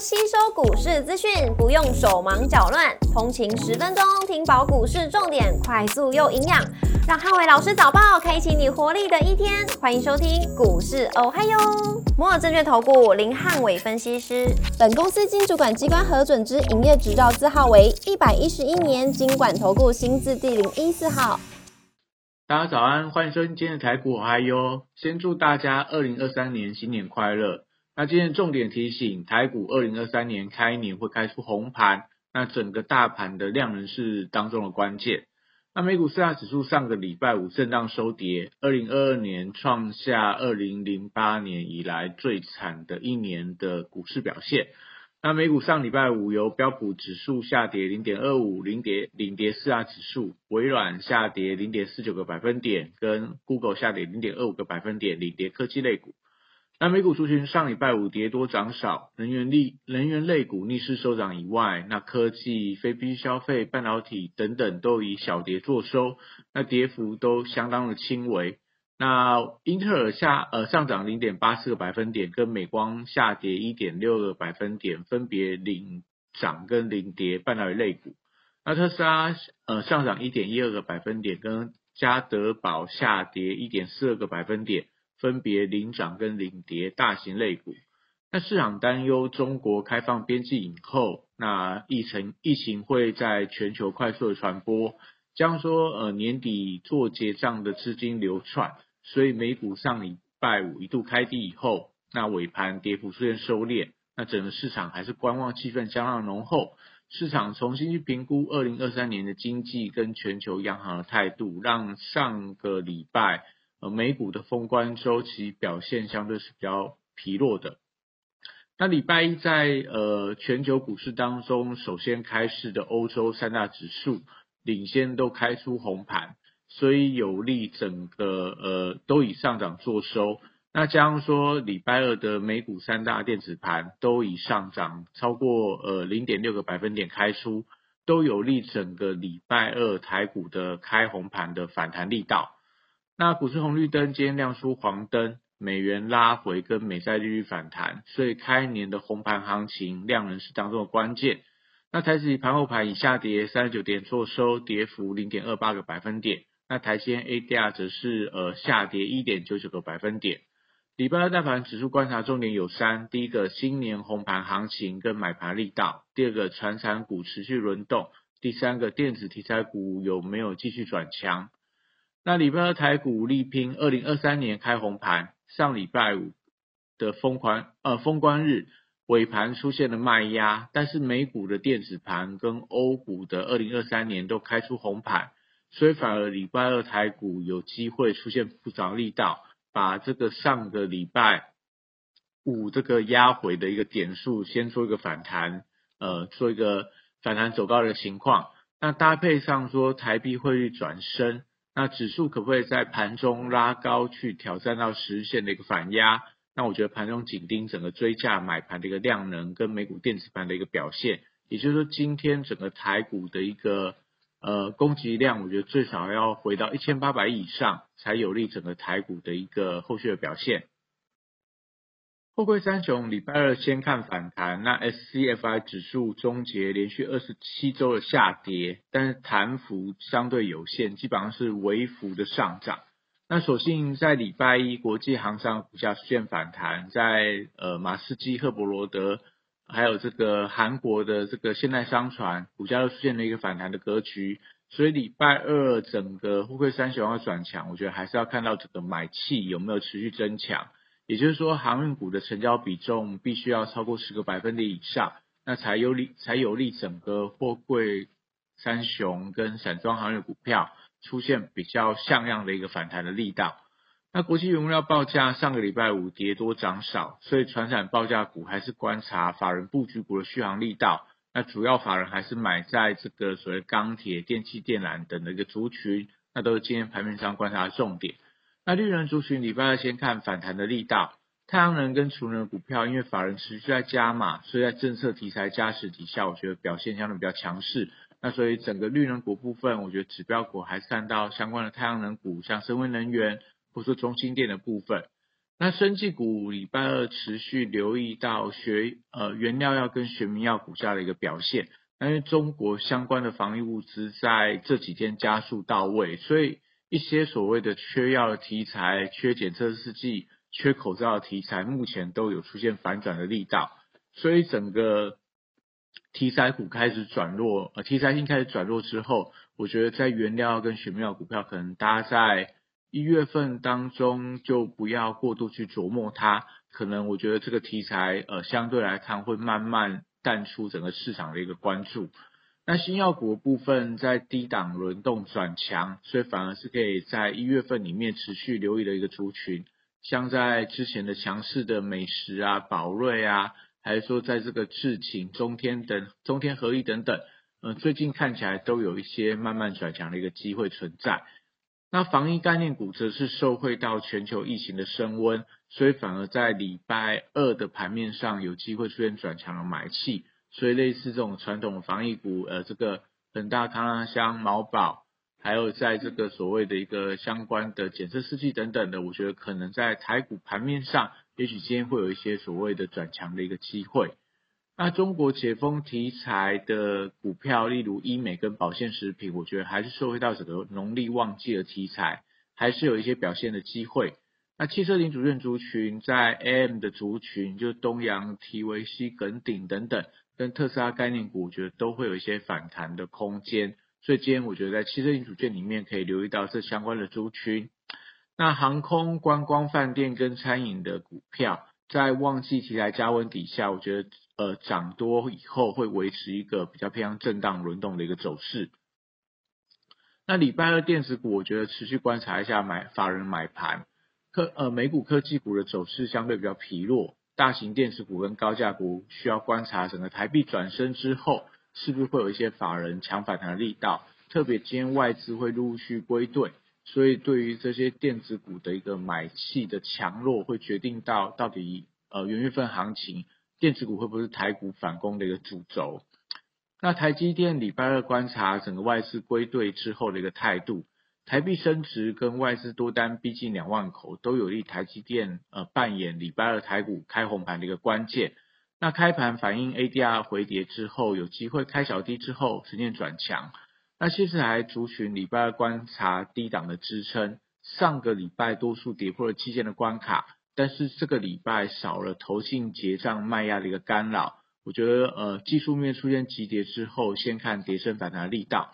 吸收股市资讯，不用手忙脚乱，通勤十分钟听饱股市重点，快速又营养，让汉伟老师早报开启你活力的一天。欢迎收听股市哦嗨哟，摩尔证券投顾林汉伟分析师，本公司经主管机关核准之营业执照字号为一百一十一年经管投顾新字第零一四号。大家早安，欢迎收听今天的台股哦嗨哟，先祝大家二零二三年新年快乐。那今天重点提醒，台股二零二三年开年会开出红盘，那整个大盘的量能是当中的关键。那美股四大指数上个礼拜五震荡收跌，二零二二年创下二零零八年以来最惨的一年的股市表现。那美股上礼拜五由标普指数下跌零点二五，领跌领跌四大指数，微软下跌零点四九个百分点，跟 Google 下跌零点二五个百分点，领跌科技类股。那美股族群上礼拜五跌多涨少，能源类能源类股逆势收涨以外，那科技、非必需消费、半导体等等都以小跌作收，那跌幅都相当的轻微。那英特尔下呃上涨零点八四个百分点，跟美光下跌一点六个百分点，分别领涨跟领跌半导体类股。那特斯拉呃上涨一点一二个百分点，跟嘉德宝下跌一点四二个百分点。分别领涨跟领跌大型类股，那市场担忧中国开放边境以后，那疫情疫情会在全球快速的传播，将说呃年底做结账的资金流窜，所以美股上礼拜五一度开低以后，那尾盘跌幅出现收敛，那整个市场还是观望气氛相当浓厚，市场重新去评估二零二三年的经济跟全球央行的态度，让上个礼拜。呃，美股的封关周期表现相对是比较疲弱的。那礼拜一在呃全球股市当中，首先开市的欧洲三大指数领先都开出红盘，所以有利整个呃都以上涨做收。那加上说礼拜二的美股三大电子盘都以上涨超过呃零点六个百分点开出，都有利整个礼拜二台股的开红盘的反弹力道。那股市红绿灯今天亮出黄灯，美元拉回跟美债利率反弹，所以开年的红盘行情量能是当中的关键。那台指盘后盘以下跌三十九点做收，跌幅零点二八个百分点。那台积 ADR 则是呃下跌一点九九个百分点。礼拜二大盘指数观察重点有三：第一个新年红盘行情跟买盘力道；第二个传产股持续轮动；第三个电子题材股有没有继续转强？那礼拜二台股力拼二零二三年开红盘，上礼拜五的封关呃封关日尾盘出现了卖压，但是美股的电子盘跟欧股的二零二三年都开出红盘，所以反而礼拜二台股有机会出现不着力道，把这个上个礼拜五这个压回的一个点数先做一个反弹，呃做一个反弹走高的情况，那搭配上说台币汇率转升。那指数可不可以在盘中拉高去挑战到实现的一个反压？那我觉得盘中紧盯整个追价买盘的一个量能跟美股电子盘的一个表现，也就是说今天整个台股的一个呃供给量，我觉得最少要回到一千八百亿以上，才有利整个台股的一个后续的表现。货柜三雄礼拜二先看反弹，那 SCFI 指数终结连续二十七周的下跌，但是弹幅相对有限，基本上是微幅的上涨。那所幸在礼拜一国际航商股价出现反弹，在呃马士基、赫伯罗德，还有这个韩国的这个现代商船股价都出现了一个反弹的格局，所以礼拜二整个货柜三雄要转强，我觉得还是要看到这个买气有没有持续增强。也就是说，航运股的成交比重必须要超过十个百分点以上，那才有利才有利整个货柜三雄跟散装航运股票出现比较像样的一个反弹的力道。那国际原料报价上个礼拜五跌多涨少，所以船产报价股还是观察法人布局股的续航力道。那主要法人还是买在这个所谓钢铁、电气电缆等的一个族群，那都是今天盘面上观察的重点。那绿能族群礼拜二先看反弹的力道，太阳能跟储能股票，因为法人持续在加码，所以在政策题材加持底下，我觉得表现相对比较强势。那所以整个绿能股部分，我觉得指标股还是看到相关的太阳能股，像深威能源或者说中心电的部分。那生技股礼拜二持续留意到学呃原料药跟学名药股价的一个表现，因为中国相关的防疫物资在这几天加速到位，所以一些所谓的缺药的题材、缺检测试剂、缺口罩的题材，目前都有出现反转的力道，所以整个题材股开始转弱，呃题材性开始转弱之后，我觉得在原料跟学名药股票可能大家在。一月份当中就不要过度去琢磨它，可能我觉得这个题材呃相对来看会慢慢淡出整个市场的一个关注。那新药股部分在低档轮动转强，所以反而是可以在一月份里面持续留意的一个族群，像在之前的强势的美食啊、宝瑞啊，还是说在这个智勤、中天等、中天合力等等，呃最近看起来都有一些慢慢转强的一个机会存在。那防疫概念股则是受惠到全球疫情的升温，所以反而在礼拜二的盘面上有机会出现转强的买气，所以类似这种传统防疫股，呃，这个恒大、康香、毛宝，还有在这个所谓的一个相关的检测试剂等等的，我觉得可能在台股盘面上，也许今天会有一些所谓的转强的一个机会。那中国解封题材的股票，例如医美跟保健食品，我觉得还是受惠到整个农历旺季的题材，还是有一些表现的机会。那汽车零组件族群在 AM 的族群，就东阳、提维西、耿鼎等等，跟特斯拉概念股，我觉得都会有一些反弹的空间。所以今天我觉得在汽车零组件里面可以留意到这相关的族群。那航空、观光、饭店跟餐饮的股票，在旺季题材加温底下，我觉得。呃，涨多以后会维持一个比较偏向震荡轮动的一个走势。那礼拜二电子股，我觉得持续观察一下买法人买盘，科呃美股科技股的走势相对比较疲弱，大型电子股跟高价股需要观察整个台币转升之后，是不是会有一些法人强反弹的力道，特别今天外资会陆续归队，所以对于这些电子股的一个买气的强弱，会决定到到底呃元月份行情。电子股会不会是台股反攻的一个主轴？那台积电礼拜二观察整个外资归队之后的一个态度，台币升值跟外资多单逼近两万口，都有利台积电呃扮演礼拜二台股开红盘的一个关键。那开盘反映 ADR 回跌之后，有机会开小低之后实现转强。那其实还族群礼拜二观察低档的支撑，上个礼拜多数跌破了期间的关卡。但是这个礼拜少了投信结账卖压的一个干扰，我觉得呃技术面出现急跌之后，先看跌升反弹的力道。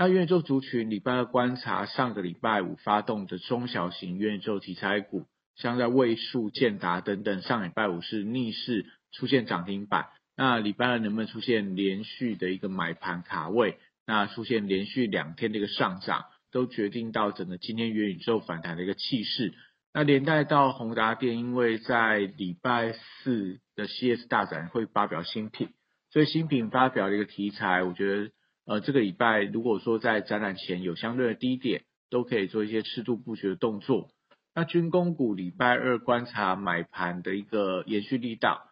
那元宇宙族群礼拜二观察上个礼拜五发动的中小型元宇宙题材股，像在位数、建达等等，上礼拜五是逆势出现涨停板。那礼拜二能不能出现连续的一个买盘卡位？那出现连续两天的一个上涨，都决定到整个今天元宇宙反弹的一个气势。那连带到宏达电，因为在礼拜四的 CS 大展会发表新品，所以新品发表的一个题材，我觉得呃这个礼拜如果说在展览前有相对的低点，都可以做一些适度布局的动作。那军工股礼拜二观察买盘的一个延续力道，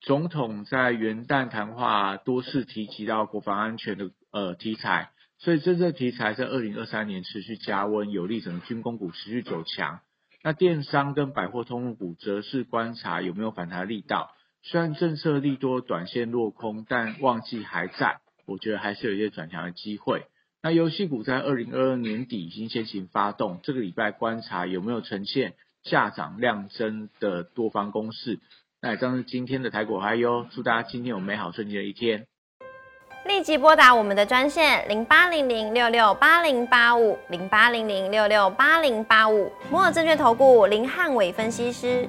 总统在元旦谈话多次提及到国防安全的呃题材，所以这个题材在二零二三年持续加温，有利整个军工股持续走强。那电商跟百货通路股则是观察有没有反弹力道，虽然政策利多短线落空，但旺季还在，我觉得还是有一些转强的机会。那游戏股在二零二二年底已经先行发动，这个礼拜观察有没有呈现下涨量增的多方攻势。那以上是今天的台股嗨哟，祝大家今天有美好顺利的一天。立即拨打我们的专线零八零零六六八零八五零八零零六六八零八五摩尔证券投顾林汉伟分析师。